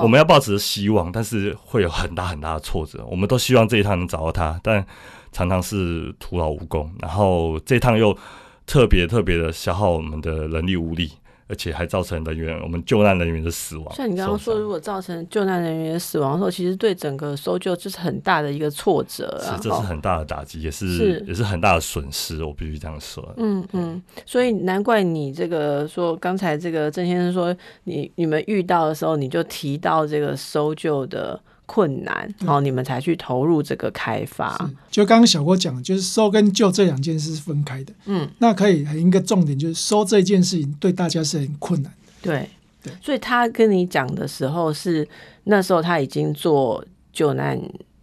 Speaker 4: 我们要抱持着希望，但是会有很大很大的挫折。我们都希望这一趟能找到他，但常常是徒劳无功。然后这一趟又。特别特别的消耗我们的人力物力，而且还造成人员我们救难人员的死亡。
Speaker 2: 像你刚刚说，如果造成救难人员的死亡的时候，其实对整个搜救就是很大的一个挫折啊！
Speaker 4: 是，这是很大的打击，也是，是也是很大的损失。我必须这样说。
Speaker 2: 嗯嗯，所以难怪你这个说刚才这个郑先生说，你你们遇到的时候，你就提到这个搜救的。困难，然后你们才去投入这个开发。
Speaker 3: 就刚刚小郭讲，就是收跟救这两件事是分开的。嗯，那可以很一个重点就是收这件事情对大家是很困难。
Speaker 2: 对对，所以他跟你讲的时候是那时候他已经做救难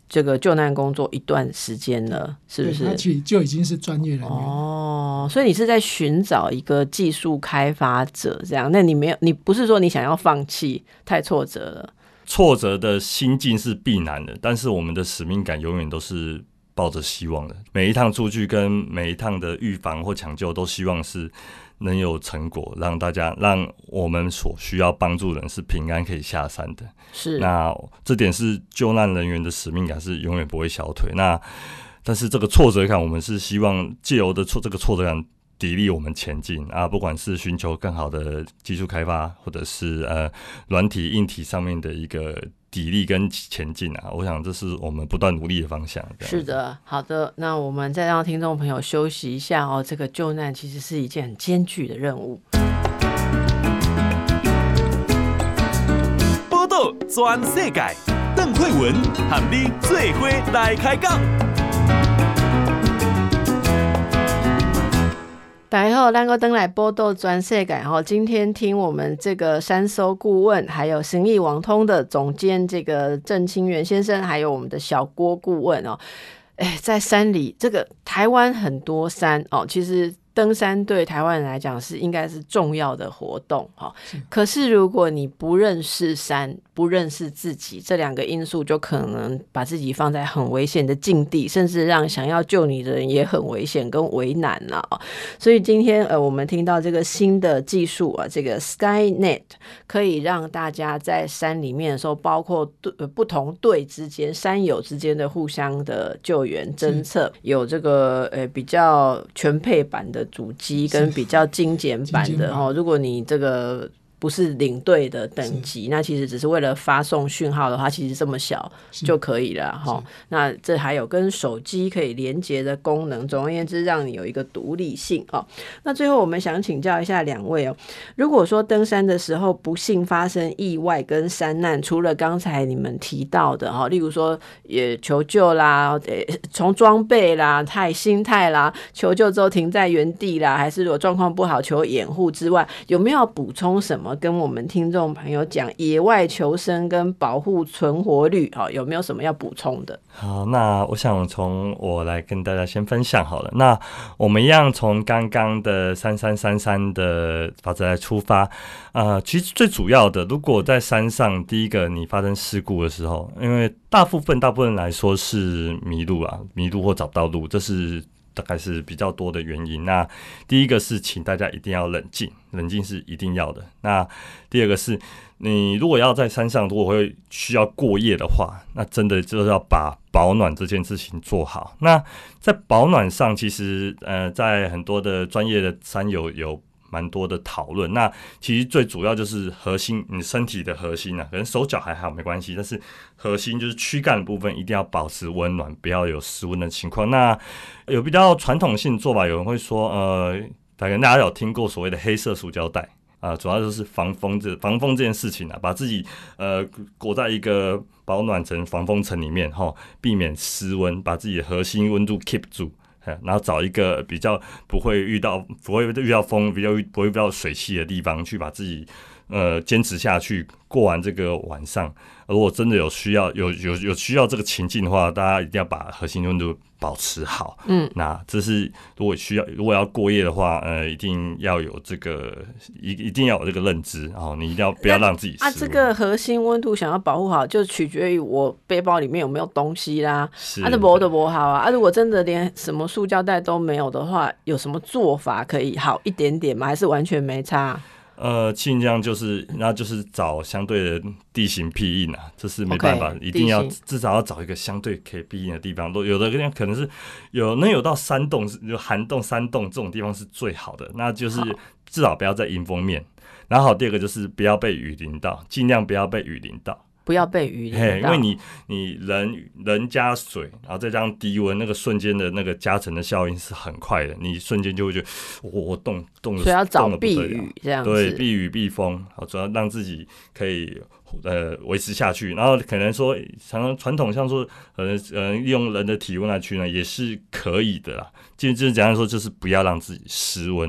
Speaker 2: 这个救难工作一段时间了，是不是？
Speaker 3: 他其实就已经是专业人员
Speaker 2: 哦。所以你是在寻找一个技术开发者这样？那你没有，你不是说你想要放弃，太挫折了。
Speaker 4: 挫折的心境是必然的，但是我们的使命感永远都是抱着希望的。每一趟出去跟每一趟的预防或抢救，都希望是能有成果，让大家让我们所需要帮助的人是平安可以下山的。
Speaker 2: 是，
Speaker 4: 那这点是救难人员的使命感是永远不会消退。那但是这个挫折感，我们是希望借由的挫这个挫折感。砥砺我们前进啊！不管是寻求更好的技术开发，或者是呃软体、硬体上面的一个砥砺跟前进啊，我想这是我们不断努力的方向。
Speaker 2: 是的，好的，那我们再让听众朋友休息一下哦。这个救难其实是一件很艰巨的任务。
Speaker 1: 报道全世界，邓惠文喊你做伙来开讲。
Speaker 2: 然后，咱个登来报道全世界哈。今天听我们这个山搜顾问，还有行艺网通的总监这个郑清源先生，还有我们的小郭顾问哦。哎，在山里，这个台湾很多山哦，其实登山对台湾人来讲是应该是重要的活动哈。
Speaker 3: 是
Speaker 2: 可是如果你不认识山，不认识自己，这两个因素就可能把自己放在很危险的境地，甚至让想要救你的人也很危险跟为难了。所以今天呃，我们听到这个新的技术啊，这个 SkyNet 可以让大家在山里面的时候，包括队不同队之间、山友之间的互相的救援侦测，有这个呃比较全配版的主机跟比较精简版的哦。如果你这个。不是领队的等级，那其实只是为了发送讯号的话，其实这么小就可以了哈。那这还有跟手机可以连接的功能，总而言之，让你有一个独立性哦。那最后我们想请教一下两位哦，如果说登山的时候不幸发生意外跟山难，除了刚才你们提到的哈，例如说也求救啦，呃，从装备啦、态心态啦，求救之后停在原地啦，还是如果状况不好求掩护之外，有没有补充什么？跟我们听众朋友讲野外求生跟保护存活率，好，有没有什么要补充的？
Speaker 4: 好，那我想从我来跟大家先分享好了。那我们一样从刚刚的三三三三的法则来出发。呃，其实最主要的，如果在山上，第一个你发生事故的时候，因为大部分大部分来说是迷路啊，迷路或找不到路，这是。大概是比较多的原因。那第一个是，请大家一定要冷静，冷静是一定要的。那第二个是，你如果要在山上，如果会需要过夜的话，那真的就是要把保暖这件事情做好。那在保暖上，其实呃，在很多的专业的山友有。蛮多的讨论，那其实最主要就是核心，你身体的核心啊，可能手脚还好没关系，但是核心就是躯干的部分一定要保持温暖，不要有失温的情况。那有比较传统性做法，有人会说，呃，大概大家有听过所谓的黑色塑胶袋啊，主要就是防风这防风这件事情啊，把自己呃裹在一个保暖层、防风层里面，哈，避免失温，把自己的核心温度 keep 住。然后找一个比较不会遇到不会遇到风，比较不会遇到水汽的地方，去把自己呃坚持下去，过完这个晚上。如果真的有需要有有有需要这个情境的话，大家一定要把核心温度保持好。嗯，那这是如果需要如果要过夜的话，呃，一定要有这个一一定要有这个认知，然后你一定要不要让自己啊，
Speaker 2: 这个核心温度想要保护好，就取决于我背包里面有没有东西啦。是，啊，这薄的薄好啊。啊，如果真的连什么塑胶袋都没有的话，有什么做法可以好一点点吗？还是完全没差？
Speaker 4: 呃，尽量就是，那就是找相对的地形庇应啊，这是没办法，okay, 一定要至少要找一个相对可以庇应的地方。都有的人可能是有能有到山洞，有涵洞、山洞这种地方是最好的，那就是至少不要在迎风面。然后第二个就是不要被雨淋到，尽量不要被雨淋到。
Speaker 2: 不要被雨淋到，
Speaker 4: 因为你你人人加水，然后再加上低温，那个瞬间的那个加成的效应是很快的，你瞬间就会觉得我我冻冻，
Speaker 2: 所以要找避雨这样子，
Speaker 4: 对，避雨避风，好，主要让自己可以呃维持下去。然后可能说，常常传统像说，呃呃，利用人的体温来取暖也是可以的啦。就就是简单说，就是不要让自己失温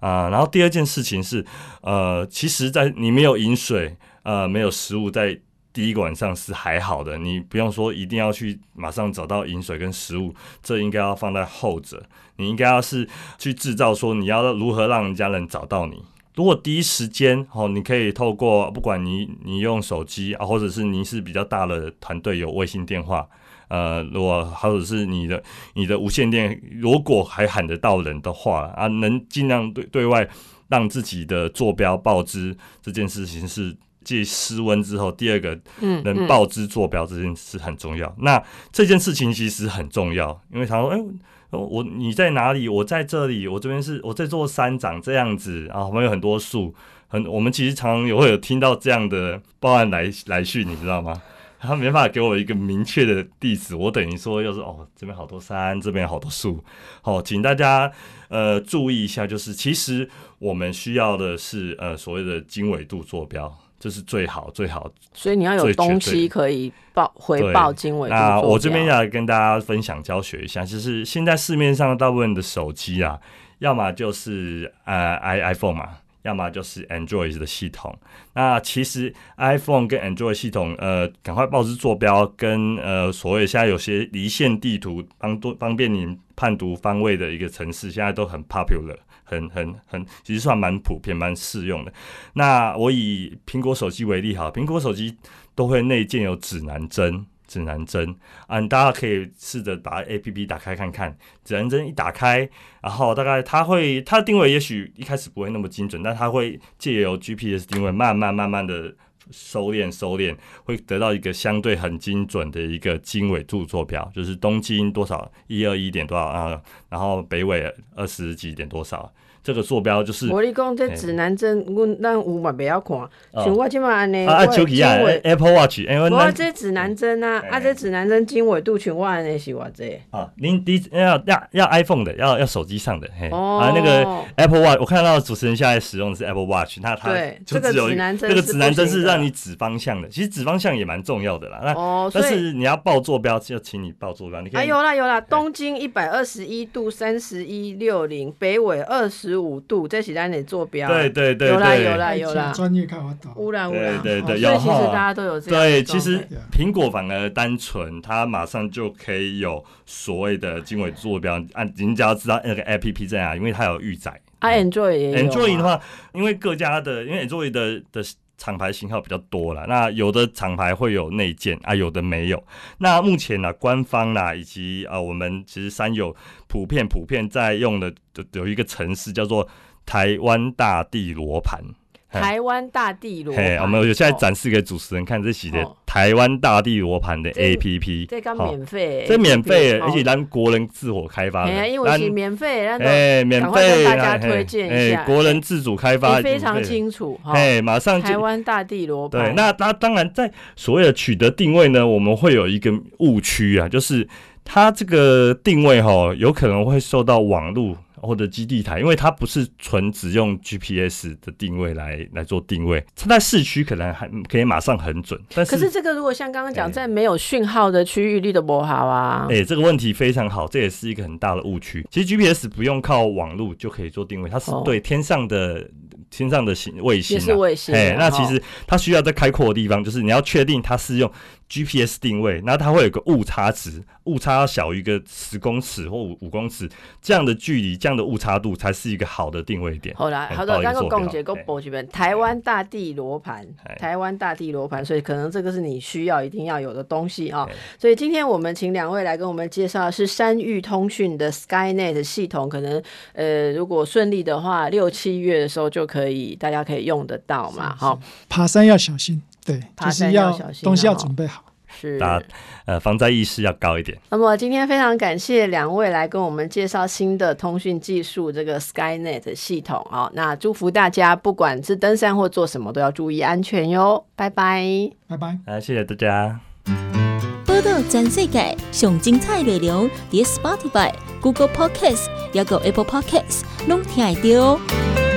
Speaker 4: 啊、呃。然后第二件事情是，呃，其实，在你没有饮水，呃，没有食物在。第一个晚上是还好的，你不用说一定要去马上找到饮水跟食物，这应该要放在后者。你应该要是去制造说你要如何让人家能找到你。如果第一时间哦，你可以透过不管你你用手机啊，或者是你是比较大的团队有卫星电话，呃，如果或者是你的你的无线电，如果还喊得到人的话啊，能尽量对对外让自己的坐标报知这件事情是。即失温之后，第二个能报知坐标这件事很重要。嗯嗯、那这件事情其实很重要，因为他说：“哎、欸，我你在哪里？我在这里。我这边是我这座山长这样子啊，我们有很多树。很我们其实常常也会有听到这样的报案来来讯，你知道吗？他没办法给我一个明确的地址，我等于说又是哦，这边好多山，这边好多树。好，请大家呃注意一下，就是其实我们需要的是呃所谓的经纬度坐标。”这是最好最好，
Speaker 2: 所以你要有东西可以报回报经纬度。
Speaker 4: 那我这边要跟大家分享教学一下，就是现在市面上大部分的手机啊，要么就是呃 i iPhone 嘛，要么就是 Android 的系统。那其实 iPhone 跟 Android 系统，呃，赶快报知坐标跟呃所谓现在有些离线地图帮多方便你判读方位的一个城市，现在都很 popular。很很很，其实算蛮普遍、蛮适用的。那我以苹果手机为例哈，苹果手机都会内建有指南针，指南针啊，大家可以试着把 APP 打开看看。指南针一打开，然后大概它会，它的定位也许一开始不会那么精准，但它会借由 GPS 定位，慢慢慢慢的收敛收敛，会得到一个相对很精准的一个经纬度坐标，就是东经多少一二一点多少啊，然后北纬二十几点多少。这个坐标就是。
Speaker 2: 我跟你讲，这指南针，阮咱有嘛不要看，像我即马安尼，
Speaker 4: 啊手机啊，Apple Watch，
Speaker 2: 我这指南针啊，啊这指南针经纬度像我安尼是偌济。
Speaker 4: 啊，您第要要要 iPhone 的，要要手机上的，嘿，啊那个 Apple Watch，我看到主持人现在使用的是 Apple Watch，那它就只有这个指南针是让你指方向的，其实指方向也蛮重要的啦。那但是你要报坐标，就请你报坐标。你看，
Speaker 2: 有啦有啦，东经一百二十一度三十一六零，北纬二十。五度，这是咱的坐标。
Speaker 4: 对对对，
Speaker 2: 有啦有啦有啦。
Speaker 3: 专业看法到。
Speaker 2: 污染污染。
Speaker 4: 对对对，
Speaker 2: 所以其实大家都有这样。
Speaker 4: 对，其实苹果反而单纯，它马上就可以有所谓的经纬坐标。按您只要知道那个 APP 在哪，因为它有预载。
Speaker 2: 啊，Android 也有。
Speaker 4: Android 的话，因为各家的，因为 Android 的的厂牌型号比较多了，那有的厂牌会有内建啊，有的没有。那目前呢，官方啦以及啊，我们其实三友普遍普遍在用的，有一个程式叫做。台湾大地罗盘，
Speaker 2: 台湾大地罗盘，
Speaker 4: 我们有现在展示给主持人看这些的台湾大地罗盘的 APP，
Speaker 2: 这刚免费，
Speaker 4: 这免费，而且咱国人自我开发的，
Speaker 2: 因为是免费，
Speaker 4: 哎，免费，
Speaker 2: 大家推荐一下，
Speaker 4: 国人自主开发，
Speaker 2: 非常清楚，
Speaker 4: 哎，马上
Speaker 2: 台湾大地罗盘，
Speaker 4: 对，那那当然在所谓的取得定位呢，我们会有一个误区啊，就是它这个定位哈，有可能会受到网络。或者基地台，因为它不是纯只用 GPS 的定位来来做定位，它在市区可能还可以马上很准。但是，
Speaker 2: 可是这个如果像刚刚讲，在没有讯号的区域，力的不好啊。
Speaker 4: 哎、欸，这个问题非常好，这也是一个很大的误区。其实 GPS 不用靠网络就可以做定位，它是对天上的、哦、天上的星卫星、啊，
Speaker 2: 是卫星。
Speaker 4: 哎，那其实它需要在开阔的地方，就是你要确定它是用 GPS 定位，那它会有个误差值。误差要小于一个十公尺或五五公尺这样的距离，这样的误差度才是一个好的定位点。
Speaker 2: 好啦，好的，那个公姐，个报这边台湾大地罗盘，台湾大地罗盘，所以可能这个是你需要一定要有的东西啊。所以今天我们请两位来跟我们介绍的是山域通讯的 SkyNet 系统，可能呃如果顺利的话，六七月的时候就可以，大家可以用得到嘛。好，
Speaker 3: 爬山要小心，对，爬山要小心，东西要准备好。
Speaker 2: 是，
Speaker 4: 大家呃防灾意识要高一点。
Speaker 2: 那么今天非常感谢两位来跟我们介绍新的通讯技术，这个 SkyNet 系统啊。那祝福大家，不管是登山或做什么，都要注意安全哟。拜拜，
Speaker 3: 拜拜，
Speaker 4: 啊，谢谢大家。
Speaker 5: 报道全世界上精彩内容，点 Spotify、Google Podcasts，还有 Apple Podcasts，拢听得到。